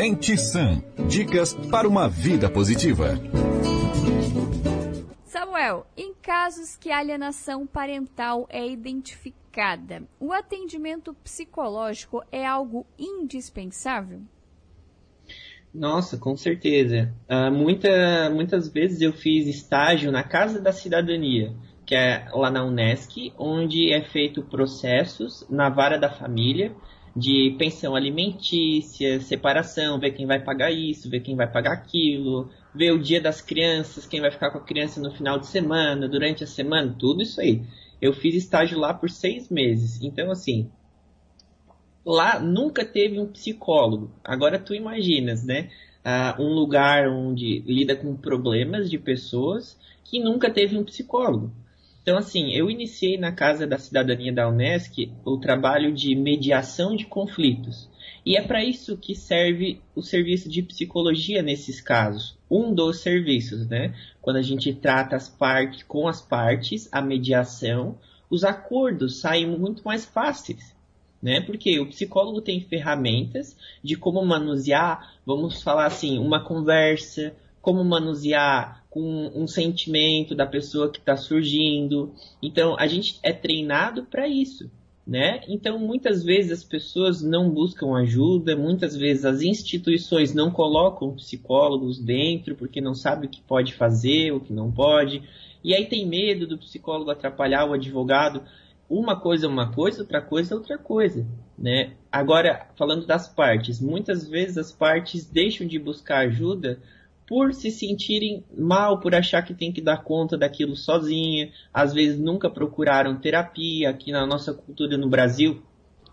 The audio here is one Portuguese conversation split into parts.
Mente Sã. Dicas para uma vida positiva. Samuel, em casos que a alienação parental é identificada, o atendimento psicológico é algo indispensável? Nossa, com certeza. Uh, muita, muitas vezes eu fiz estágio na Casa da Cidadania, que é lá na Unesc, onde é feito processos na vara da família de pensão alimentícia, separação, ver quem vai pagar isso, ver quem vai pagar aquilo, ver o dia das crianças, quem vai ficar com a criança no final de semana, durante a semana, tudo isso aí. Eu fiz estágio lá por seis meses. Então, assim, lá nunca teve um psicólogo. Agora tu imaginas, né? Uh, um lugar onde lida com problemas de pessoas que nunca teve um psicólogo. Então, assim, eu iniciei na Casa da Cidadania da Unesc o trabalho de mediação de conflitos. E é para isso que serve o serviço de psicologia nesses casos. Um dos serviços, né? Quando a gente trata as partes com as partes, a mediação, os acordos saem muito mais fáceis. Né? Porque o psicólogo tem ferramentas de como manusear, vamos falar assim, uma conversa, como manusear com um sentimento da pessoa que está surgindo. Então, a gente é treinado para isso. Né? Então, muitas vezes as pessoas não buscam ajuda, muitas vezes as instituições não colocam psicólogos dentro porque não sabe o que pode fazer, o que não pode, e aí tem medo do psicólogo atrapalhar o advogado. Uma coisa é uma coisa, outra coisa é outra coisa, né? Agora, falando das partes, muitas vezes as partes deixam de buscar ajuda por se sentirem mal, por achar que tem que dar conta daquilo sozinha, às vezes nunca procuraram terapia. Aqui na nossa cultura no Brasil,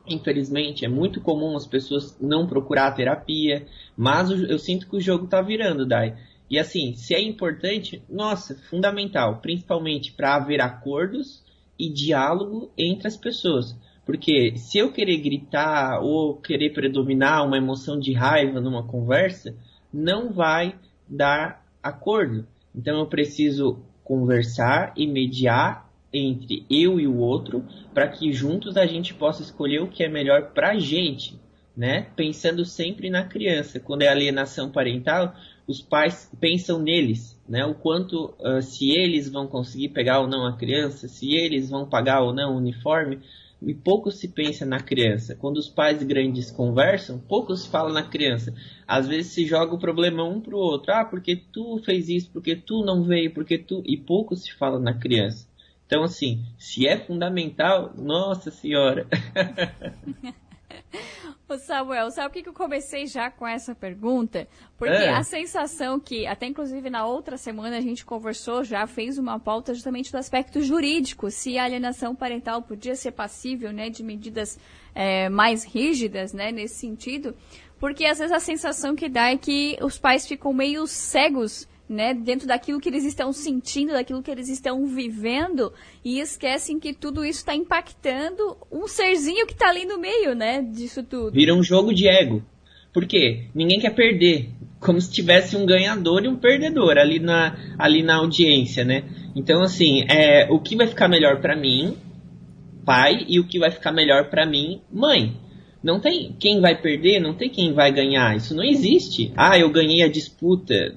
infelizmente, é muito comum as pessoas não procurar terapia, mas eu sinto que o jogo está virando, Dai. E assim, se é importante, nossa, fundamental, principalmente para haver acordos e diálogo entre as pessoas. Porque se eu querer gritar ou querer predominar uma emoção de raiva numa conversa, não vai dar acordo. Então eu preciso conversar e mediar entre eu e o outro para que juntos a gente possa escolher o que é melhor para a gente, né? Pensando sempre na criança. Quando é alienação parental, os pais pensam neles, né? O quanto uh, se eles vão conseguir pegar ou não a criança, se eles vão pagar ou não o uniforme e pouco se pensa na criança. Quando os pais grandes conversam, pouco se fala na criança. Às vezes se joga o problema um pro outro. Ah, porque tu fez isso, porque tu não veio, porque tu. E pouco se fala na criança. Então, assim, se é fundamental, nossa senhora. Ô Samuel, sabe por que eu comecei já com essa pergunta? Porque é. a sensação que, até inclusive na outra semana a gente conversou, já fez uma pauta justamente do aspecto jurídico, se a alienação parental podia ser passível né, de medidas é, mais rígidas né, nesse sentido, porque às vezes a sensação que dá é que os pais ficam meio cegos né, dentro daquilo que eles estão sentindo, daquilo que eles estão vivendo, e esquecem que tudo isso está impactando um serzinho que está ali no meio, né, disso tudo. Vira um jogo de ego. Por quê? Ninguém quer perder. Como se tivesse um ganhador e um perdedor ali na, ali na audiência, né? Então, assim, é, o que vai ficar melhor para mim, pai, e o que vai ficar melhor para mim, mãe. Não tem quem vai perder, não tem quem vai ganhar. Isso não existe. Ah, eu ganhei a disputa.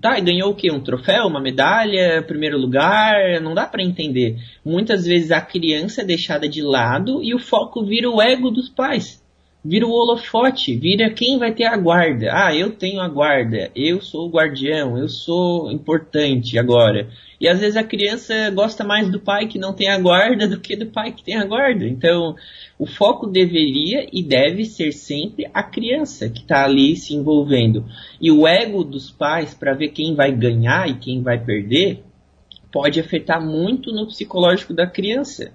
Tá, ganhou o quê? Um troféu, uma medalha, primeiro lugar? Não dá para entender. Muitas vezes a criança é deixada de lado e o foco vira o ego dos pais. Vira o holofote, vira quem vai ter a guarda. Ah, eu tenho a guarda, eu sou o guardião, eu sou importante agora. E às vezes a criança gosta mais do pai que não tem a guarda do que do pai que tem a guarda. Então, o foco deveria e deve ser sempre a criança que está ali se envolvendo. E o ego dos pais para ver quem vai ganhar e quem vai perder pode afetar muito no psicológico da criança.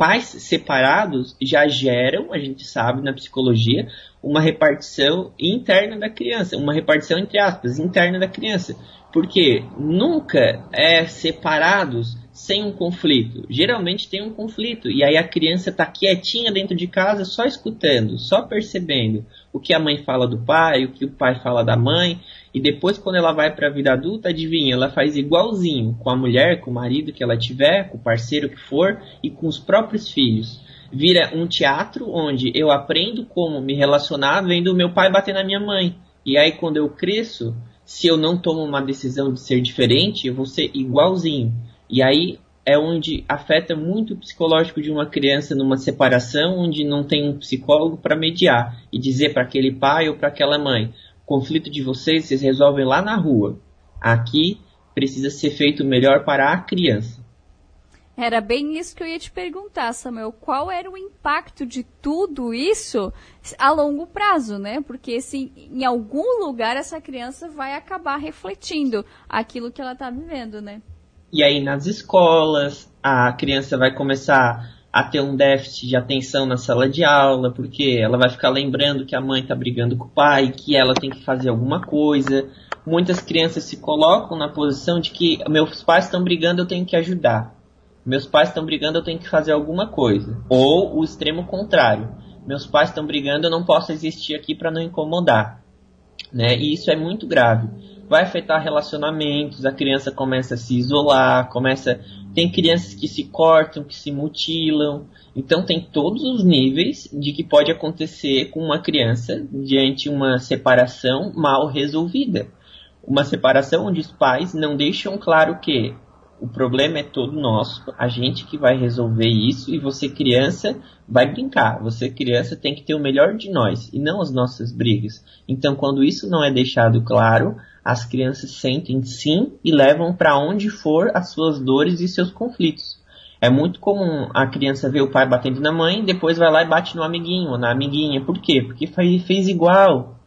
Pais separados já geram, a gente sabe na psicologia, uma repartição interna da criança, uma repartição entre aspas, interna da criança. Porque nunca é separados sem um conflito. Geralmente tem um conflito. E aí a criança está quietinha dentro de casa, só escutando, só percebendo o que a mãe fala do pai, o que o pai fala da mãe. E depois, quando ela vai para a vida adulta, adivinha, ela faz igualzinho com a mulher, com o marido que ela tiver, com o parceiro que for e com os próprios filhos. Vira um teatro onde eu aprendo como me relacionar vendo meu pai bater na minha mãe. E aí quando eu cresço, se eu não tomo uma decisão de ser diferente, eu vou ser igualzinho. E aí é onde afeta muito o psicológico de uma criança numa separação onde não tem um psicólogo para mediar e dizer para aquele pai ou para aquela mãe: conflito de vocês vocês resolvem lá na rua. Aqui precisa ser feito melhor para a criança. Era bem isso que eu ia te perguntar, Samuel. Qual era o impacto de tudo isso a longo prazo, né? Porque se em algum lugar essa criança vai acabar refletindo aquilo que ela está vivendo, né? E aí nas escolas, a criança vai começar a ter um déficit de atenção na sala de aula, porque ela vai ficar lembrando que a mãe está brigando com o pai, que ela tem que fazer alguma coisa. Muitas crianças se colocam na posição de que meus pais estão brigando, eu tenho que ajudar. Meus pais estão brigando, eu tenho que fazer alguma coisa. Ou o extremo contrário. Meus pais estão brigando, eu não posso existir aqui para não incomodar. Né? E isso é muito grave vai afetar relacionamentos, a criança começa a se isolar, começa. Tem crianças que se cortam, que se mutilam. Então tem todos os níveis de que pode acontecer com uma criança diante uma separação mal resolvida. Uma separação onde os pais não deixam claro que o problema é todo nosso, a gente que vai resolver isso e você criança vai brincar. Você criança tem que ter o melhor de nós e não as nossas brigas. Então quando isso não é deixado claro, as crianças sentem sim e levam para onde for as suas dores e seus conflitos. É muito comum a criança ver o pai batendo na mãe, depois vai lá e bate no amiguinho na amiguinha. Por quê? Porque fez igual.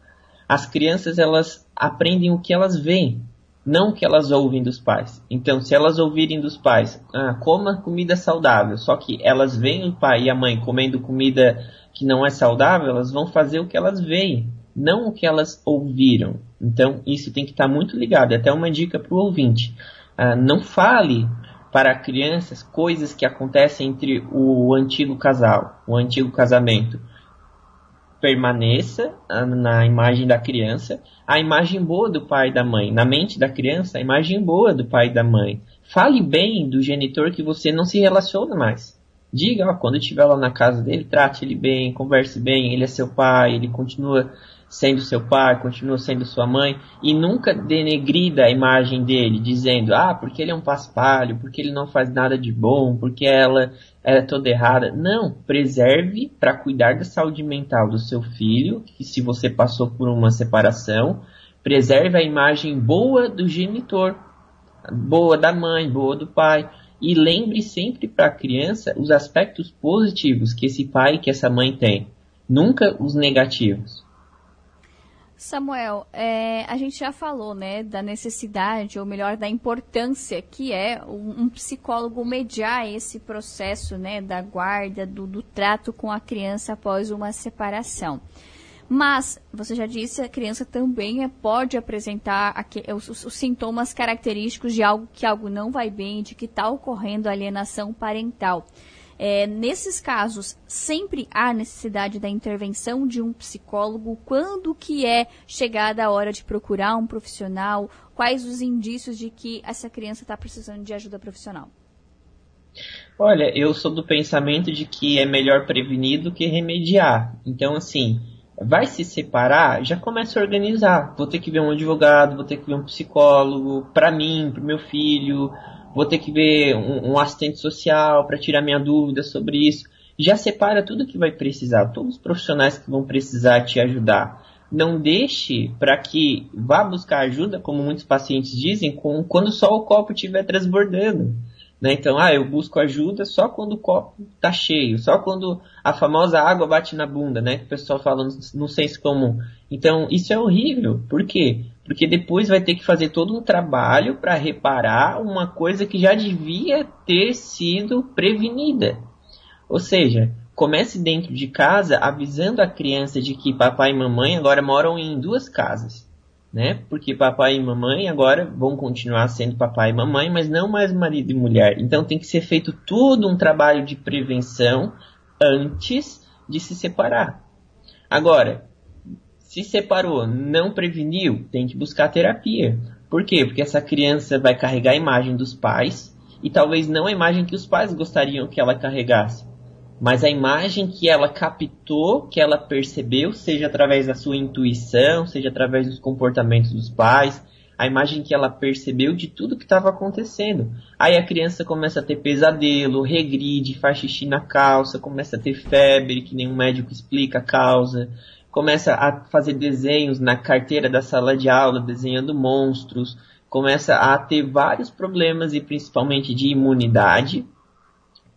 As crianças elas aprendem o que elas veem, não que elas ouvem dos pais. Então, se elas ouvirem dos pais, ah, coma comida saudável, só que elas veem o pai e a mãe comendo comida que não é saudável, elas vão fazer o que elas veem, não o que elas ouviram. Então, isso tem que estar muito ligado. É até uma dica para o ouvinte. Uh, não fale para crianças coisas que acontecem entre o antigo casal, o antigo casamento. Permaneça uh, na imagem da criança a imagem boa do pai e da mãe. Na mente da criança, a imagem boa do pai e da mãe. Fale bem do genitor que você não se relaciona mais. Diga, ó, quando estiver lá na casa dele, trate ele bem, converse bem, ele é seu pai, ele continua sendo seu pai, continua sendo sua mãe, e nunca denegrida a imagem dele, dizendo, ah, porque ele é um paspalho, porque ele não faz nada de bom, porque ela é toda errada. Não, preserve para cuidar da saúde mental do seu filho, que se você passou por uma separação, preserve a imagem boa do genitor, boa da mãe, boa do pai. E lembre sempre para a criança os aspectos positivos que esse pai que essa mãe tem, nunca os negativos. Samuel, é, a gente já falou, né, da necessidade, ou melhor, da importância que é um, um psicólogo mediar esse processo, né, da guarda, do, do trato com a criança após uma separação. Mas, você já disse, a criança também é, pode apresentar os, sintomas característicos de algo que algo não vai bem, de que está ocorrendo alienação parental. É, nesses casos, sempre há necessidade da intervenção de um psicólogo. Quando que é chegada a hora de procurar um profissional? Quais os indícios de que essa criança está precisando de ajuda profissional? Olha, eu sou do pensamento de que é melhor prevenir do que remediar. Então, assim, vai se separar, já começa a organizar. Vou ter que ver um advogado, vou ter que ver um psicólogo, para mim, para meu filho, vou ter que ver um, um assistente social para tirar minha dúvida sobre isso. Já separa tudo que vai precisar, todos os profissionais que vão precisar te ajudar. Não deixe para que vá buscar ajuda, como muitos pacientes dizem, com, quando só o copo estiver transbordando. Né? Então, ah, eu busco ajuda só quando o copo está cheio, só quando a famosa água bate na bunda, né? Que o pessoal fala no, senso comum. Então, isso é horrível. Por quê? Porque depois vai ter que fazer todo um trabalho para reparar uma coisa que já devia ter sido prevenida. Ou seja, comece dentro de casa avisando a criança de que papai e mamãe agora moram em duas casas. Né? Porque papai e mamãe agora vão continuar sendo papai e mamãe, mas não mais marido e mulher. Então tem que ser feito todo um trabalho de prevenção antes de se separar. Agora, se separou, não preveniu, tem que buscar terapia. Por quê? Porque essa criança vai carregar a imagem dos pais e talvez não a imagem que os pais gostariam que ela carregasse. mas a imagem que ela captou, que ela percebeu, seja através da sua intuição, seja através dos comportamentos dos pais, a imagem que ela percebeu de tudo que estava acontecendo. Aí a criança começa a ter pesadelo, regride, faz xixi na calça, começa a ter febre, que nenhum médico explica a causa, começa a fazer desenhos na carteira da sala de aula, desenhando monstros, começa a ter vários problemas e principalmente de imunidade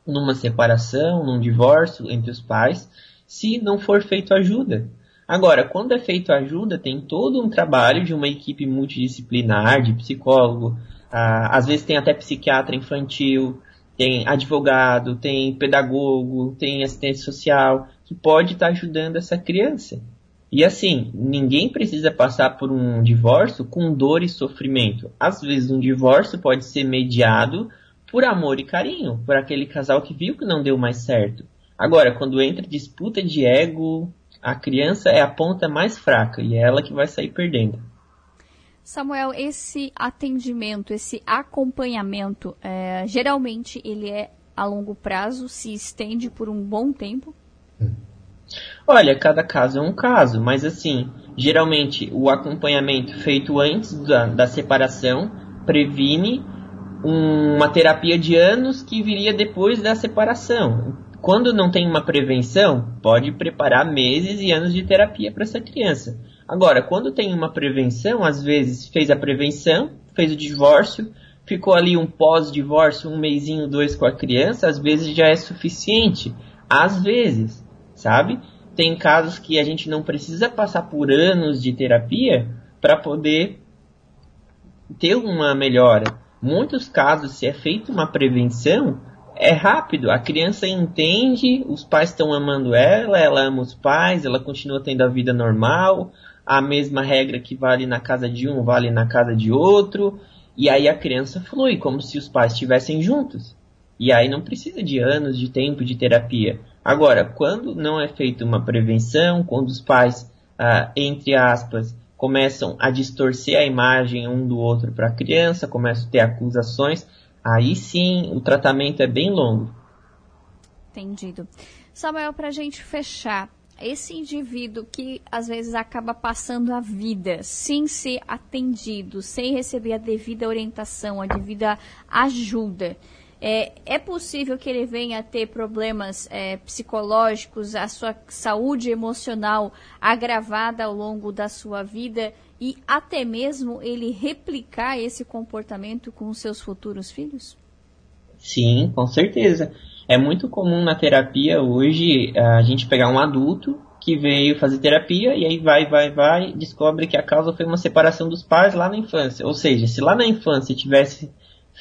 numa separação, num divórcio entre os pais, se não for feito ajuda. Agora, quando é feito ajuda, tem todo um trabalho de uma equipe multidisciplinar, de psicólogo, às vezes tem até psiquiatra infantil, tem advogado, tem pedagogo, tem assistente social, que pode estar tá ajudando essa criança. E assim, ninguém precisa passar por um divórcio com dor e sofrimento. Às vezes um divórcio pode ser mediado por amor e carinho, por aquele casal que viu que não deu mais certo. Agora, quando entra disputa de ego, a criança é a ponta mais fraca e é ela que vai sair perdendo. Samuel, esse atendimento, esse acompanhamento, é, geralmente ele é a longo prazo, se estende por um bom tempo? Olha, cada caso é um caso, mas assim, geralmente o acompanhamento feito antes da, da separação previne uma terapia de anos que viria depois da separação. Quando não tem uma prevenção, pode preparar meses e anos de terapia para essa criança. Agora, quando tem uma prevenção, às vezes fez a prevenção, fez o divórcio, ficou ali um pós-divórcio, um mêsinho, dois com a criança, às vezes já é suficiente. Às vezes, sabe? Tem casos que a gente não precisa passar por anos de terapia para poder ter uma melhora. Muitos casos, se é feita uma prevenção, é rápido. A criança entende, os pais estão amando ela, ela ama os pais, ela continua tendo a vida normal, a mesma regra que vale na casa de um vale na casa de outro, e aí a criança flui, como se os pais estivessem juntos. E aí não precisa de anos de tempo de terapia. Agora, quando não é feita uma prevenção, quando os pais, ah, entre aspas, começam a distorcer a imagem um do outro para a criança, começam a ter acusações, aí sim o tratamento é bem longo. Entendido. Samuel, para a gente fechar, esse indivíduo que às vezes acaba passando a vida sem ser atendido, sem receber a devida orientação, a devida ajuda, é, é possível que ele venha a ter problemas é, psicológicos, a sua saúde emocional agravada ao longo da sua vida e até mesmo ele replicar esse comportamento com seus futuros filhos? Sim, com certeza. É muito comum na terapia hoje a gente pegar um adulto que veio fazer terapia e aí vai, vai, vai, descobre que a causa foi uma separação dos pais lá na infância. Ou seja, se lá na infância tivesse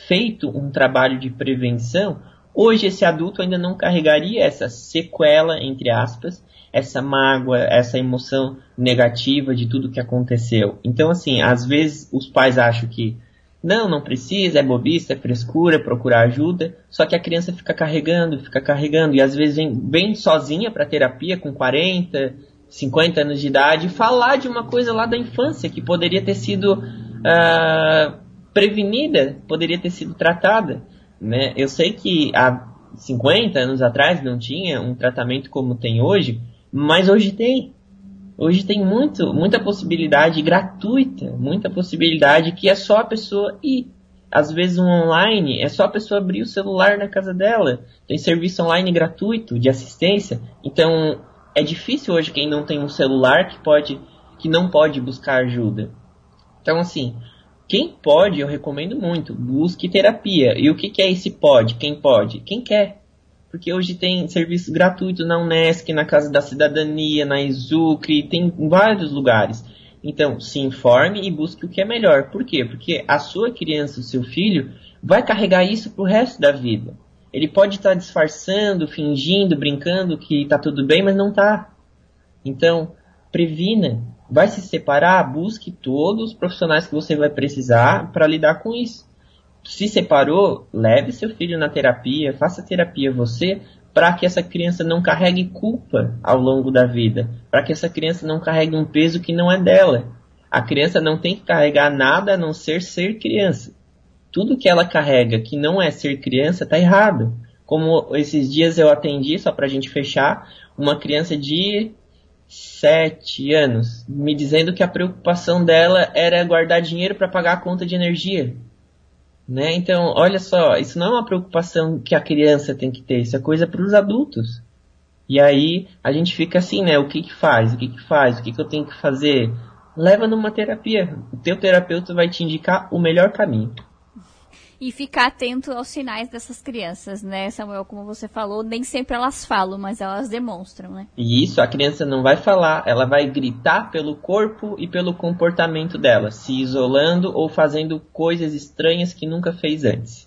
feito um trabalho de prevenção, hoje esse adulto ainda não carregaria essa sequela, entre aspas, essa mágoa, essa emoção negativa de tudo que aconteceu. Então, assim, às vezes os pais acham que não, não precisa, é bobista, é frescura, procurar ajuda, só que a criança fica carregando, fica carregando, e às vezes vem bem sozinha para terapia com 40, 50 anos de idade, falar de uma coisa lá da infância que poderia ter sido uh, prevenida, poderia ter sido tratada. Né? Eu sei que há 50 anos atrás não tinha um tratamento como tem hoje, mas hoje tem. Hoje tem muito, muita possibilidade gratuita, muita possibilidade que é só a pessoa ir. Às vezes um online é só a pessoa abrir o celular na casa dela. Tem serviço online gratuito de assistência. Então é difícil hoje quem não tem um celular que pode, que não pode buscar ajuda. Então assim, quem pode, eu recomendo muito, busque terapia. E o que, que é esse pode? Quem pode? Quem quer. Porque hoje tem serviço gratuito na Unesc, na Casa da Cidadania, na Exucre, tem em vários lugares. Então, se informe e busque o que é melhor. Por quê? Porque a sua criança, o seu filho, vai carregar isso pro resto da vida. Ele pode estar tá disfarçando, fingindo, brincando que está tudo bem, mas não está. Então, previna, vai se separar, busque todos os profissionais que você vai precisar para lidar com isso. Se separou, leve seu filho na terapia, faça terapia você, para que essa criança não carregue culpa ao longo da vida, para que essa criança não carregue um peso que não é dela. A criança não tem que carregar nada a não ser ser criança. Tudo que ela carrega que não é ser criança está errado. Como esses dias eu atendi, só pra gente fechar, uma criança de 7 anos, me dizendo que a preocupação dela era guardar dinheiro para pagar a conta de energia. Né? Então, olha só, isso não é uma preocupação que a criança tem que ter, isso é coisa para os adultos. E aí a gente fica assim, né? O que que faz? O que que faz? O que que eu tenho que fazer? Leva numa terapia. O teu terapeuta vai te indicar o melhor caminho e ficar atento aos sinais dessas crianças, né, Samuel? Como você falou, nem sempre elas falam, mas elas demonstram, né? E isso, a criança não vai falar, ela vai gritar pelo corpo e pelo comportamento dela, se isolando ou fazendo coisas estranhas que nunca fez antes.